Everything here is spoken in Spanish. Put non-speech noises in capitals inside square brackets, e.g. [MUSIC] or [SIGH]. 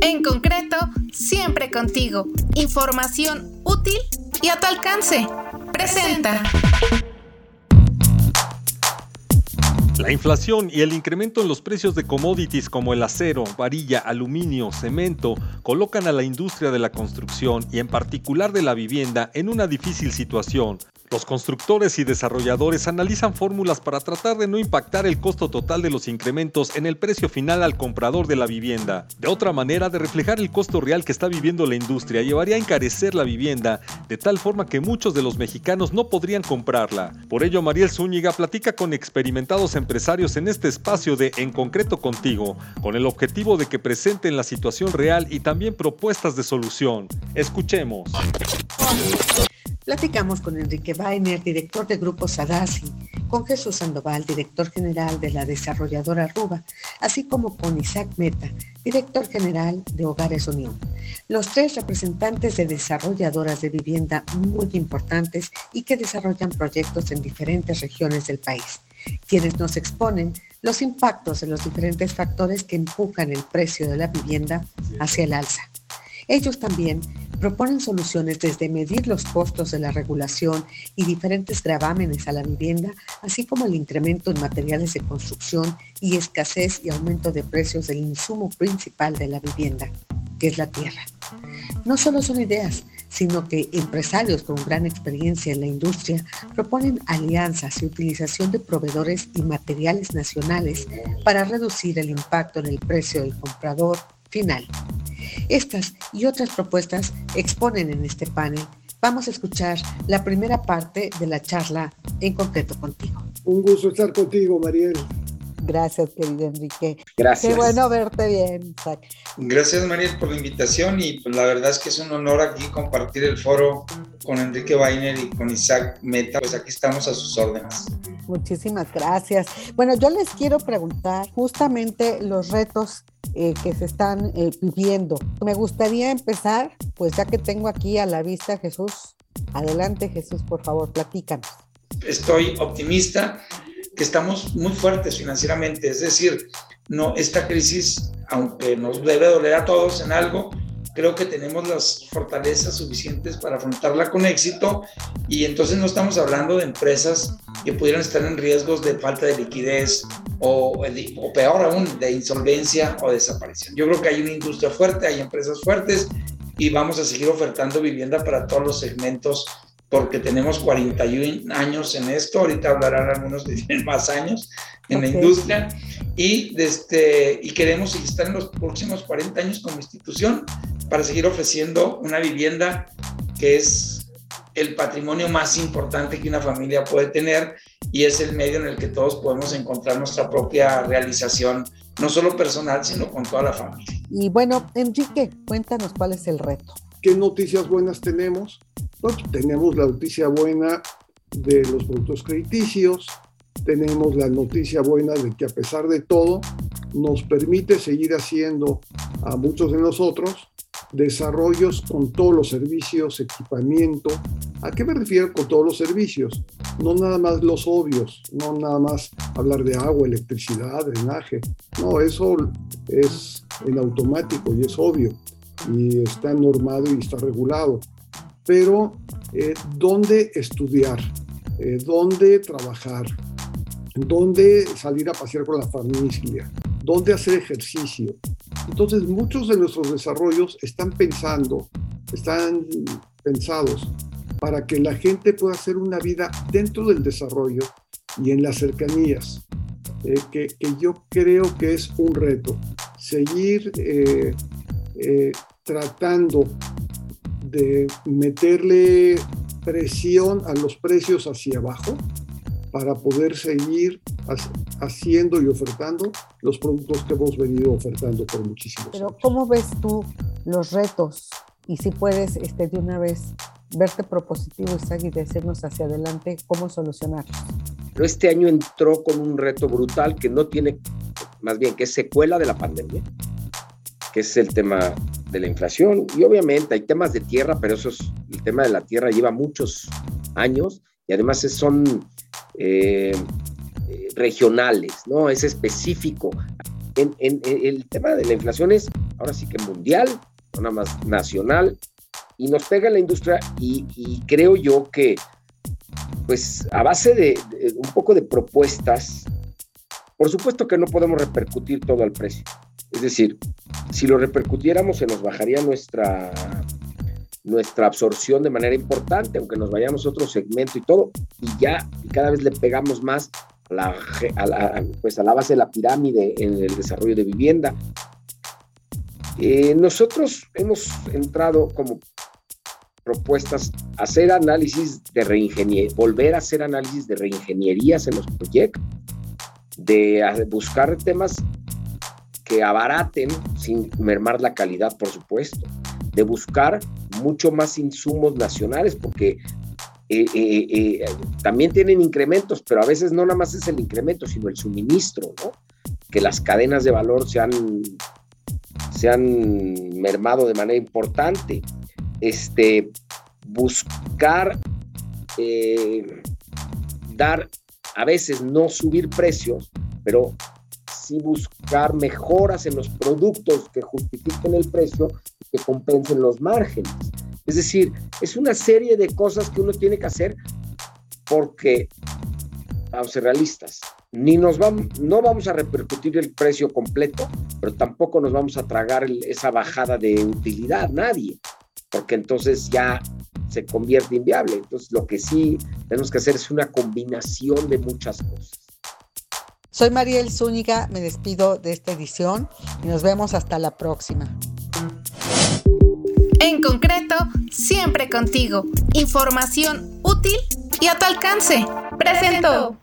En concreto, siempre contigo. Información útil y a tu alcance. Presenta. La inflación y el incremento en los precios de commodities como el acero, varilla, aluminio, cemento colocan a la industria de la construcción y en particular de la vivienda en una difícil situación, los constructores y desarrolladores analizan fórmulas para tratar de no impactar el costo total de los incrementos en el precio final al comprador de la vivienda. De otra manera, de reflejar el costo real que está viviendo la industria llevaría a encarecer la vivienda de tal forma que muchos de los mexicanos no podrían comprarla. Por ello, Mariel Zúñiga platica con experimentados empresarios en este espacio de En concreto contigo, con el objetivo de que presenten la situación real y también propuestas de solución. Escuchemos. Platicamos con Enrique Weiner, director de Grupo Sadasi, con Jesús Sandoval, director general de la desarrolladora Ruba, así como con Isaac Meta, director general de Hogares Unión. Los tres representantes de desarrolladoras de vivienda muy importantes y que desarrollan proyectos en diferentes regiones del país, quienes nos exponen los impactos de los diferentes factores que empujan el precio de la vivienda hacia el alza. Ellos también proponen soluciones desde medir los costos de la regulación y diferentes gravámenes a la vivienda, así como el incremento en materiales de construcción y escasez y aumento de precios del insumo principal de la vivienda, que es la tierra. No solo son ideas, sino que empresarios con gran experiencia en la industria proponen alianzas y utilización de proveedores y materiales nacionales para reducir el impacto en el precio del comprador final. Estas y otras propuestas exponen en este panel. Vamos a escuchar la primera parte de la charla en concreto contigo. Un gusto estar contigo, Mariel. Gracias, querido Enrique. Gracias. Qué bueno verte bien, Isaac. Gracias, Mariel, por la invitación y pues, la verdad es que es un honor aquí compartir el foro con Enrique Weiner y con Isaac Meta. Pues aquí estamos a sus órdenes. Muchísimas gracias. Bueno, yo les quiero preguntar justamente los retos eh, que se están eh, viviendo. Me gustaría empezar, pues ya que tengo aquí a la vista Jesús. Adelante, Jesús, por favor, platícanos. Estoy optimista que estamos muy fuertes financieramente, es decir, no esta crisis, aunque nos debe doler a todos en algo, creo que tenemos las fortalezas suficientes para afrontarla con éxito y entonces no estamos hablando de empresas que pudieran estar en riesgos de falta de liquidez o, o peor aún, de insolvencia o desaparición. Yo creo que hay una industria fuerte, hay empresas fuertes y vamos a seguir ofertando vivienda para todos los segmentos porque tenemos 41 años en esto, ahorita hablarán algunos que [LAUGHS] tienen más años en la industria, y, este, y queremos estar en los próximos 40 años como institución para seguir ofreciendo una vivienda que es el patrimonio más importante que una familia puede tener y es el medio en el que todos podemos encontrar nuestra propia realización, no solo personal, sino con toda la familia. Y bueno, Enrique, cuéntanos cuál es el reto. ¿Qué noticias buenas tenemos? Pues tenemos la noticia buena de los productos crediticios, tenemos la noticia buena de que a pesar de todo nos permite seguir haciendo a muchos de nosotros desarrollos con todos los servicios, equipamiento. ¿A qué me refiero con todos los servicios? No nada más los obvios, no nada más hablar de agua, electricidad, drenaje. No, eso es en automático y es obvio y está normado y está regulado pero eh, dónde estudiar, eh, dónde trabajar, dónde salir a pasear con la familia, dónde hacer ejercicio. Entonces muchos de nuestros desarrollos están pensando, están pensados para que la gente pueda hacer una vida dentro del desarrollo y en las cercanías, eh, que, que, yo creo que es un reto. Seguir tratando de meterle presión a los precios hacia abajo para poder seguir haciendo y ofertando los productos que hemos venido ofertando por muchísimos Pero ¿cómo ves tú los retos? Y si puedes este, de una vez verte propositivo, Isaac, y decirnos hacia adelante cómo solucionarlos. Pero este año entró con un reto brutal que no tiene, más bien, que es secuela de la pandemia, que es el tema de la inflación. Y obviamente hay temas de tierra, pero eso es, el tema de la tierra lleva muchos años y además son eh, regionales, ¿no? Es específico. En, el tema de la inflación es ahora sí que mundial, no nada más nacional, y nos pega la industria y, creo yo que, pues a base de, un poco de propuestas, por supuesto que no podemos repercutir todo al precio. Es decir, si lo repercutiéramos se nos bajaría nuestra nuestra absorción de manera importante, aunque nos vayamos a otro segmento y todo, y ya cada vez le pegamos más a la, pues a la base de la pirámide en el desarrollo de vivienda. Eh, nosotros hemos entrado como propuestas hacer análisis de reingeniería, volver a hacer análisis de reingenierías en los proyectos, de buscar temas que abaraten sin mermar la calidad, por supuesto, de buscar mucho más insumos nacionales, porque eh, eh, eh, también tienen incrementos, pero a veces no nada más es el incremento, sino el suministro, ¿no? Que las cadenas de valor se han, se han mermado de manera importante. Este, buscar dar, a veces no subir precios, pero sí buscar mejoras en los productos que justifiquen el precio que compensen los márgenes. Es decir, es una serie de cosas que uno tiene que hacer porque, vamos a ser realistas, ni nos vamos, no vamos a repercutir el precio completo, pero tampoco nos vamos a tragar esa bajada de utilidad, nadie, porque entonces ya se convierte inviable. Entonces, lo que sí tenemos que hacer es una combinación de muchas cosas. Soy Mariel Zúñiga, me despido de esta edición y nos vemos hasta la próxima. En concreto, siempre contigo. Información útil y a tu alcance. Presento.